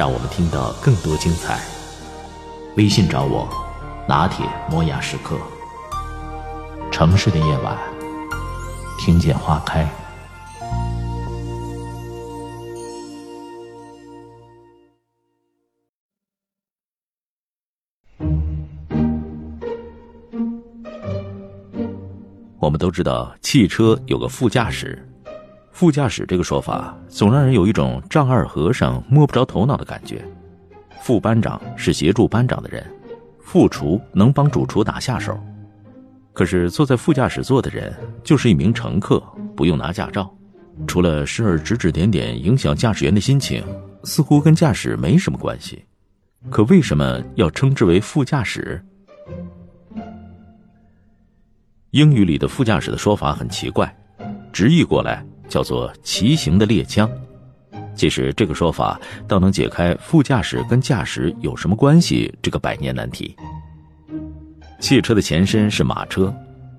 让我们听到更多精彩。微信找我，拿铁磨牙时刻。城市的夜晚，听见花开。我们都知道，汽车有个副驾驶。副驾驶这个说法，总让人有一种丈二和尚摸不着头脑的感觉。副班长是协助班长的人，副厨能帮主厨打下手。可是坐在副驾驶座的人就是一名乘客，不用拿驾照，除了时而指指点点影响驾驶员的心情，似乎跟驾驶没什么关系。可为什么要称之为副驾驶？英语里的副驾驶的说法很奇怪，直译过来叫做“骑行的猎枪”。其实这个说法倒能解开副驾驶跟驾驶有什么关系这个百年难题。汽车的前身是马车，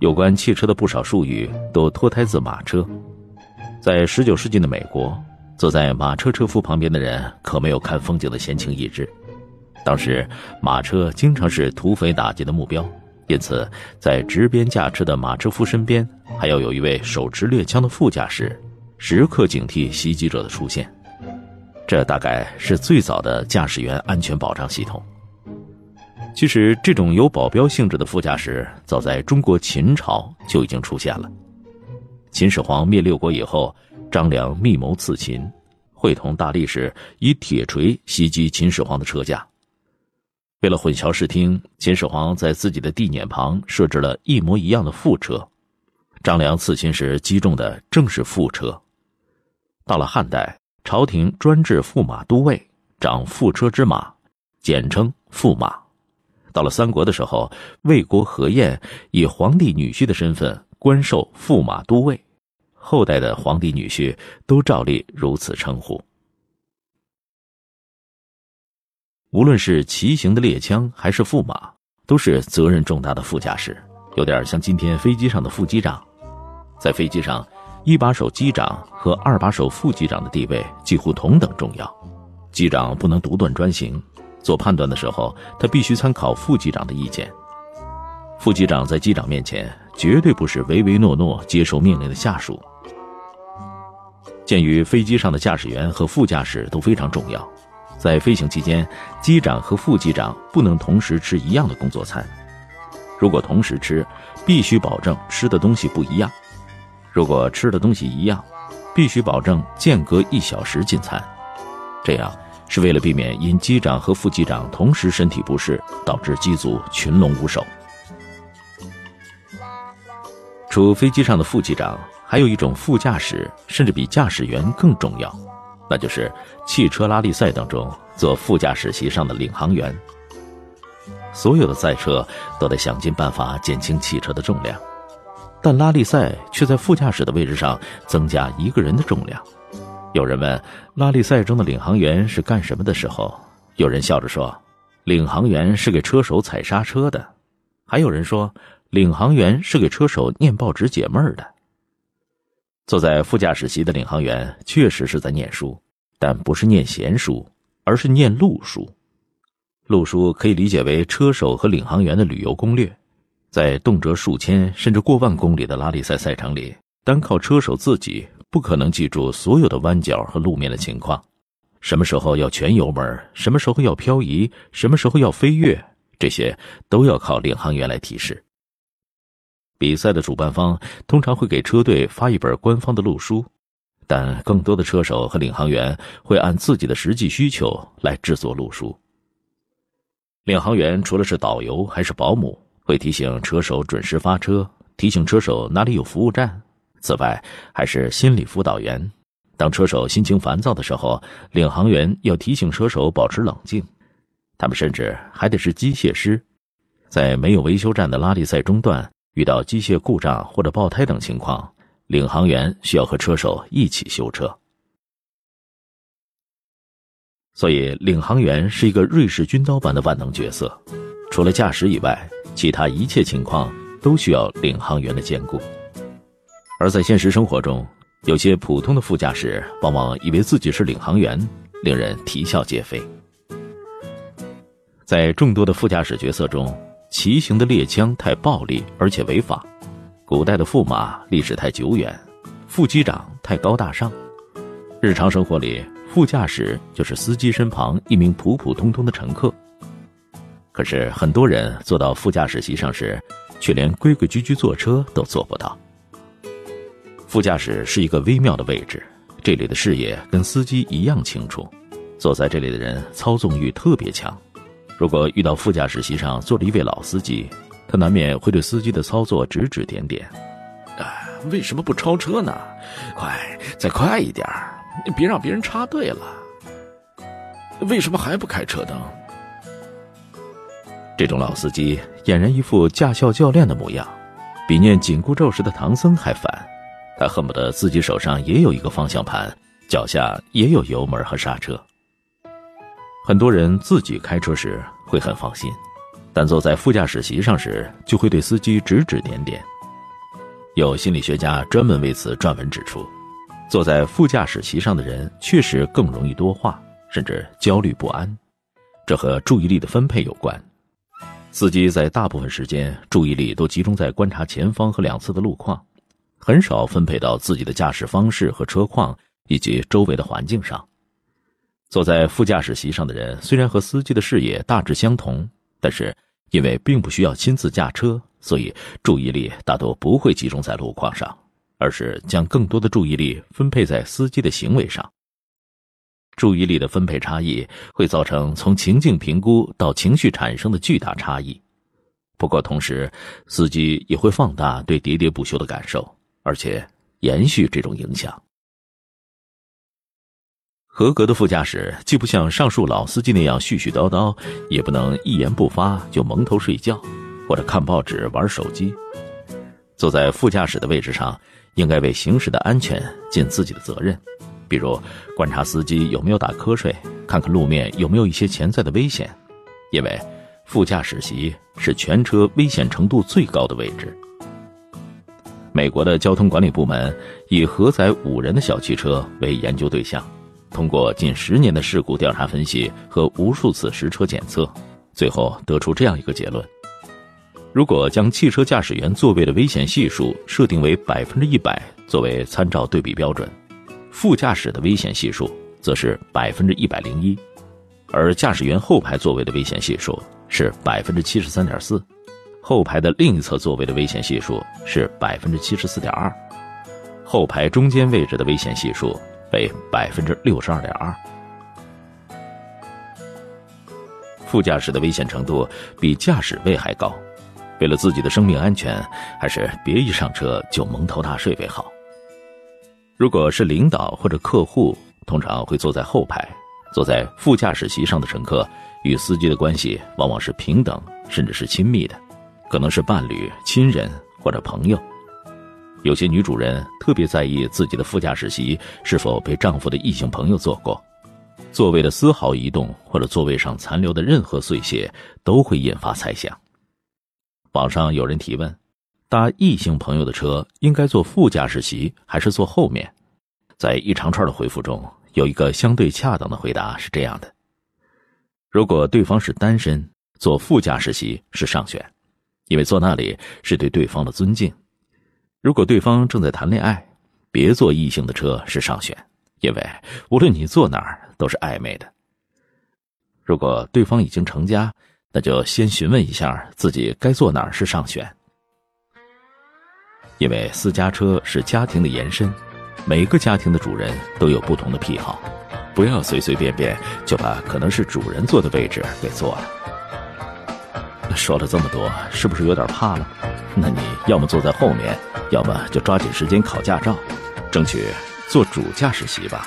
有关汽车的不少术语都脱胎自马车。在十九世纪的美国，坐在马车车夫旁边的人可没有看风景的闲情逸致。当时马车经常是土匪打击的目标。因此，在执鞭驾车的马车夫身边，还要有一位手持猎枪的副驾驶，时刻警惕袭击者的出现。这大概是最早的驾驶员安全保障系统。其实，这种有保镖性质的副驾驶，早在中国秦朝就已经出现了。秦始皇灭六国以后，张良密谋刺秦，会同大力士以铁锤袭击秦始皇的车驾。为了混淆视听，秦始皇在自己的地辇旁设置了一模一样的副车。张良刺秦时击中的正是副车。到了汉代，朝廷专制驸马都尉，掌副车之马，简称驸马。到了三国的时候，魏国何晏以皇帝女婿的身份官授驸马都尉，后代的皇帝女婿都照例如此称呼。无论是骑行的猎枪还是驸马，都是责任重大的副驾驶，有点像今天飞机上的副机长。在飞机上，一把手机长和二把手副机长的地位几乎同等重要。机长不能独断专行，做判断的时候，他必须参考副机长的意见。副机长在机长面前绝对不是唯唯诺诺接受命令的下属。鉴于飞机上的驾驶员和副驾驶都非常重要。在飞行期间，机长和副机长不能同时吃一样的工作餐。如果同时吃，必须保证吃的东西不一样；如果吃的东西一样，必须保证间隔一小时进餐。这样是为了避免因机长和副机长同时身体不适，导致机组群龙无首。除飞机上的副机长，还有一种副驾驶，甚至比驾驶员更重要。那就是汽车拉力赛当中坐副驾驶席上的领航员。所有的赛车都得想尽办法减轻汽车的重量，但拉力赛却在副驾驶的位置上增加一个人的重量。有人问拉力赛中的领航员是干什么的时候，有人笑着说：“领航员是给车手踩刹车的。”还有人说：“领航员是给车手念报纸解闷儿的。”坐在副驾驶席的领航员确实是在念书，但不是念闲书，而是念路书。路书可以理解为车手和领航员的旅游攻略。在动辄数千甚至过万公里的拉力赛赛场里，单靠车手自己不可能记住所有的弯角和路面的情况。什么时候要全油门，什么时候要漂移，什么时候要飞跃，这些都要靠领航员来提示。比赛的主办方通常会给车队发一本官方的路书，但更多的车手和领航员会按自己的实际需求来制作路书。领航员除了是导游，还是保姆，会提醒车手准时发车，提醒车手哪里有服务站。此外，还是心理辅导员。当车手心情烦躁的时候，领航员要提醒车手保持冷静。他们甚至还得是机械师，在没有维修站的拉力赛中段，遇到机械故障或者爆胎等情况，领航员需要和车手一起修车。所以，领航员是一个瑞士军刀般的万能角色，除了驾驶以外，其他一切情况都需要领航员的兼顾。而在现实生活中，有些普通的副驾驶往往以为自己是领航员，令人啼笑皆非。在众多的副驾驶角色中，骑行的猎枪太暴力而且违法；古代的驸马历史太久远；副机长太高大上；日常生活里。副驾驶就是司机身旁一名普普通通的乘客。可是很多人坐到副驾驶席上时，却连规规矩矩坐车都做不到。副驾驶是一个微妙的位置，这里的视野跟司机一样清楚，坐在这里的人操纵欲特别强。如果遇到副驾驶席上坐着一位老司机，他难免会对司机的操作指指点点：“啊，为什么不超车呢？快，再快一点儿！”你别让别人插队了。为什么还不开车灯？这种老司机俨然一副驾校教练的模样，比念紧箍咒时的唐僧还烦。他恨不得自己手上也有一个方向盘，脚下也有油门和刹车。很多人自己开车时会很放心，但坐在副驾驶席上时就会对司机指指点点。有心理学家专门为此撰文指出。坐在副驾驶席上的人确实更容易多话，甚至焦虑不安，这和注意力的分配有关。司机在大部分时间注意力都集中在观察前方和两侧的路况，很少分配到自己的驾驶方式和车况以及周围的环境上。坐在副驾驶席上的人虽然和司机的视野大致相同，但是因为并不需要亲自驾车，所以注意力大多不会集中在路况上。而是将更多的注意力分配在司机的行为上。注意力的分配差异会造成从情境评估到情绪产生的巨大差异。不过，同时司机也会放大对喋喋不休的感受，而且延续这种影响。合格的副驾驶既不像上述老司机那样絮絮叨叨，也不能一言不发就蒙头睡觉，或者看报纸、玩手机。坐在副驾驶的位置上。应该为行驶的安全尽自己的责任，比如观察司机有没有打瞌睡，看看路面有没有一些潜在的危险，因为副驾驶席是全车危险程度最高的位置。美国的交通管理部门以核载五人的小汽车为研究对象，通过近十年的事故调查分析和无数次实车检测，最后得出这样一个结论。如果将汽车驾驶员座位的危险系数设定为百分之一百作为参照对比标准，副驾驶的危险系数则是百分之一百零一，而驾驶员后排座位的危险系数是百分之七十三点四，后排的另一侧座位的危险系数是百分之七十四点二，后排中间位置的危险系数为百分之六十二点二。副驾驶的危险程度比驾驶位还高。为了自己的生命安全，还是别一上车就蒙头大睡为好。如果是领导或者客户，通常会坐在后排。坐在副驾驶席上的乘客与司机的关系往往是平等，甚至是亲密的，可能是伴侣、亲人或者朋友。有些女主人特别在意自己的副驾驶席是否被丈夫的异性朋友坐过，座位的丝毫移动或者座位上残留的任何碎屑都会引发猜想。网上有人提问：搭异性朋友的车应该坐副驾驶席还是坐后面？在一长串的回复中，有一个相对恰当的回答是这样的：如果对方是单身，坐副驾驶席是上选，因为坐那里是对对方的尊敬；如果对方正在谈恋爱，别坐异性的车是上选，因为无论你坐哪儿都是暧昧的；如果对方已经成家，那就先询问一下自己该坐哪儿是上选，因为私家车是家庭的延伸，每个家庭的主人都有不同的癖好，不要随随便便就把可能是主人坐的位置给坐了。说了这么多，是不是有点怕了？那你要么坐在后面，要么就抓紧时间考驾照，争取做主驾驶席吧。